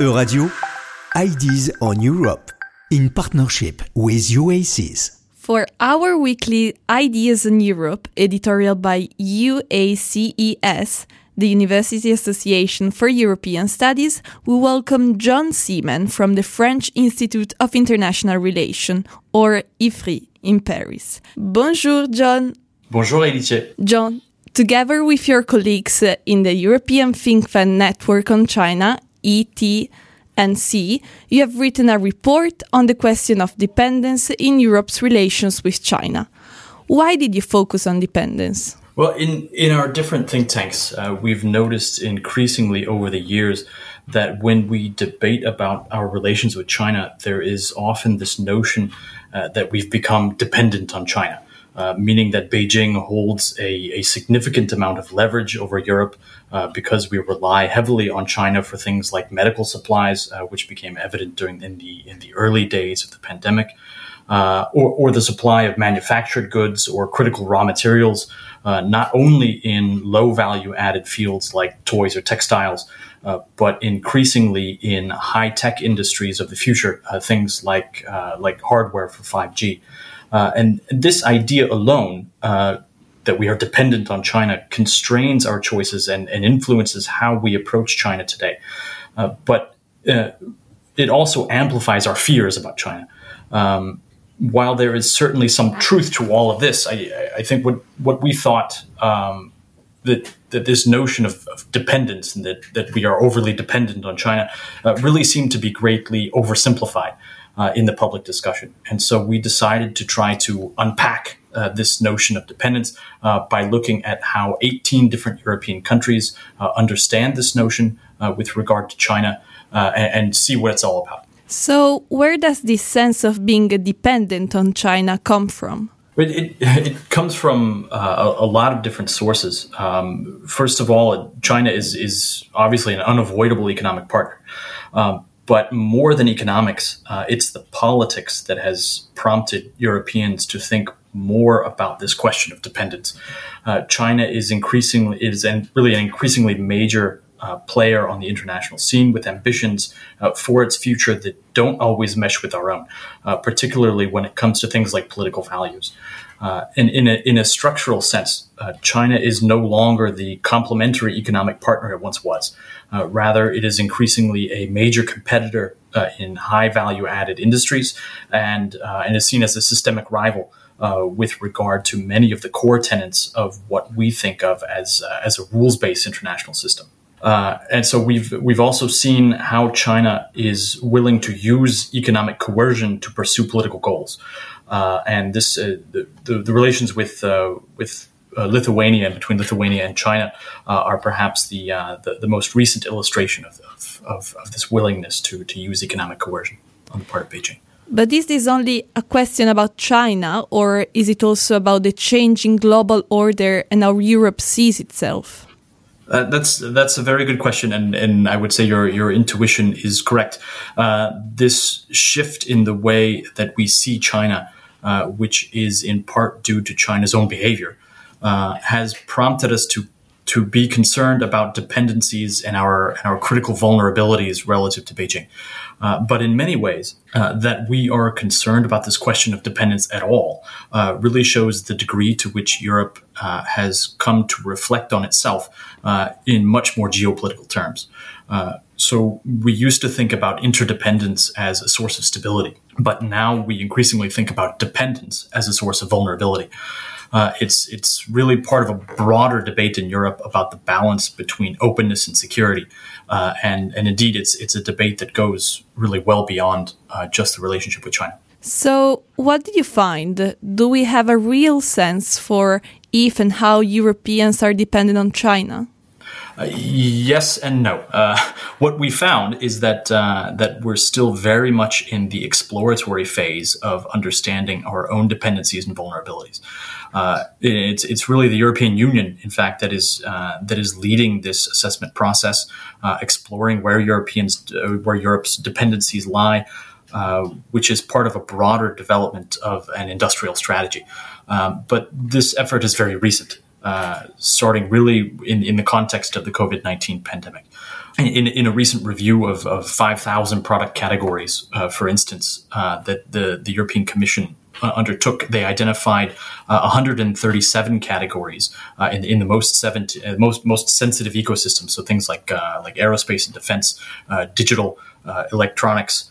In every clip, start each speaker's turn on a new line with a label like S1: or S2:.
S1: Euradio, Ideas on Europe, in partnership with UACES.
S2: For our weekly Ideas on Europe, editorial by UACES, the University Association for European Studies, we welcome John Seaman from the French Institute of International Relations, or IFRI, in Paris. Bonjour, John.
S3: Bonjour, Elitier.
S2: John, together with your colleagues uh, in the European Think Tank Network on China, ETNC, you have written a report on the question of dependence in Europe's relations with China. Why did you focus on dependence?
S3: Well, in, in our different think tanks, uh, we've noticed increasingly over the years that when we debate about our relations with China, there is often this notion uh, that we've become dependent on China. Uh, meaning that Beijing holds a, a, significant amount of leverage over Europe uh, because we rely heavily on China for things like medical supplies, uh, which became evident during in the in the early days of the pandemic, uh, or, or, the supply of manufactured goods or critical raw materials, uh, not only in low value added fields like toys or textiles, but increasingly in high tech industries of the future, things like like hardware for five G. Uh, and this idea alone, uh, that we are dependent on China, constrains our choices and, and influences how we approach China today. Uh, but uh, it also amplifies our fears about China. Um, while there is certainly some truth to all of this, I, I think what, what we thought um, that that this notion of, of, dependence and that, that we are overly dependent on China uh, really seemed to be greatly oversimplified uh, in the public discussion. And so we decided to try to unpack uh, this notion of dependence uh, by looking at how 18 different European countries uh, understand this notion uh, with regard to China uh, and, and, see what it's all about.
S2: So, where does this sense of being dependent on China come from?
S3: It, it, it comes from a, a, lot of different sources. Um, first of all, China is, is obviously an unavoidable economic partner. Um, but more than economics, uh, it's the politics that has prompted Europeans to think more about this question of dependence. Uh, China is increasingly is really an increasingly major uh, player on the international scene with ambitions uh, for its future that don't always mesh with our own, uh, particularly when it comes to things like political values. Uh, and in a, in a structural sense, uh, China is no longer the complementary economic partner it once was. Uh, rather, it is increasingly a major competitor uh, in high value added industries and, uh, and is seen as a systemic rival. Uh, with regard to many of the core tenets of what we think of as, as a rules based international system. Uh, and so we've we've also seen how China is willing to use economic coercion to pursue political goals. Uh, and this uh, the, the, the, relations with uh, with Lithuania between Lithuania and China are perhaps the, the, the most recent illustration of, of, of this willingness to to use economic coercion on the part of Beijing.
S2: But is this only a question about China, or is it also about the changing global order and how Europe sees itself?
S3: Uh, that's that's a very good question, and, and I would say your your intuition is correct. Uh, this shift in the way that we see China uh, which is in part due to China's own behavior, uh, has prompted us to to be concerned about dependencies and our and our critical vulnerabilities relative to Beijing. Uh, but in many ways, uh, that we are concerned about this question of dependence at all uh, really shows the degree to which Europe uh, has come to reflect on itself uh, in much more geopolitical terms. So we used to think about interdependence as a source of stability, but now we increasingly think about dependence as a source of vulnerability. Uh, it's it's really part of a broader debate in Europe about the balance between openness and security, uh, and and indeed it's it's a debate that goes really well beyond uh, just the relationship with China.
S2: So, what did you find? Do we have a real sense for if and how Europeans are dependent on China?
S3: Uh, yes and no. Uh, what we found is that uh, that we're still very much in the exploratory phase of understanding our own dependencies and vulnerabilities. Uh, it's it's really the European Union, in fact, that is uh, that is leading this assessment process, exploring where Europeans where Europe's dependencies lie. which is part of a broader development of an industrial strategy. Um, but this effort is very recent. Uh, starting really in, in the context of the COVID 19 pandemic. in, in a recent review of, of 5,000 product categories, uh, for instance, uh, that the, the European Commission uh, undertook, they identified uh, 137 categories uh, in, in the most seven, uh, most most sensitive ecosystems. So things like like aerospace and defense, digital, electronics,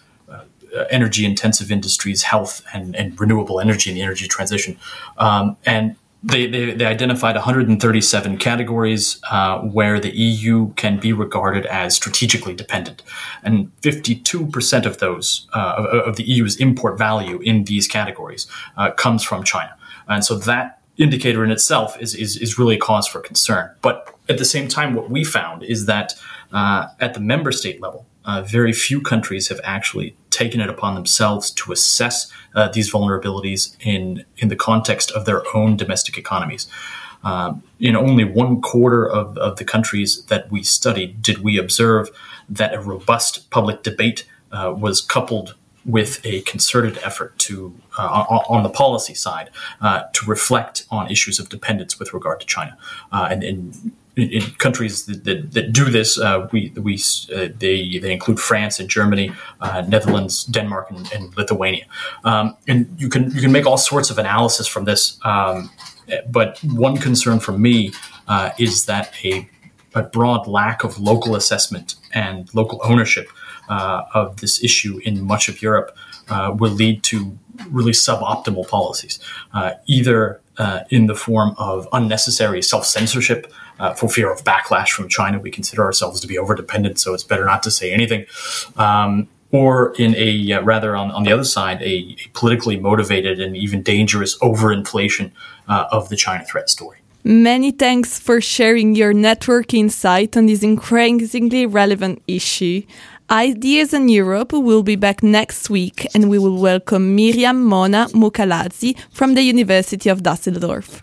S3: energy intensive industries, health, and, and renewable energy and the energy transition. Um, and they, they, they, identified 137 categories uh, where the EU can be regarded as strategically dependent. And 52% of those, uh, of, the EU's import value in these categories, uh, comes from China. And so that indicator in itself is, is, is really a cause for concern. But at the same time, what we found is that uh, at the member state level, uh, very few countries have actually taken it upon themselves to assess uh, these vulnerabilities in in the context of their own domestic economies. Um, in only one quarter of, of the countries that we studied did we observe that a robust public debate uh, was coupled with a concerted effort to, uh, on, the policy side, uh, to reflect on issues of dependence with regard to China. Uh, and, and in countries that, that, that do this, uh, we, we uh, they, they include France and Germany, uh, Netherlands, Denmark, and, and Lithuania. Um, and you can you can make all sorts of analysis from this. Um, but one concern for me uh, is that a, a, broad lack of local assessment and local ownership uh, of this issue in much of Europe uh, will lead to really suboptimal policies, either in the form of unnecessary self censorship uh, for fear of backlash from China. We consider ourselves to be over dependent, so it's better not to say anything. Um, or in a uh, rather on, on the other side, a, a, politically motivated and even dangerous overinflation uh, of the China threat story.
S2: Many thanks for sharing your network insight on this increasingly relevant issue. Ideas in Europe will be back next week and we will welcome Miriam Mona Mukalazzi from the University of Dusseldorf.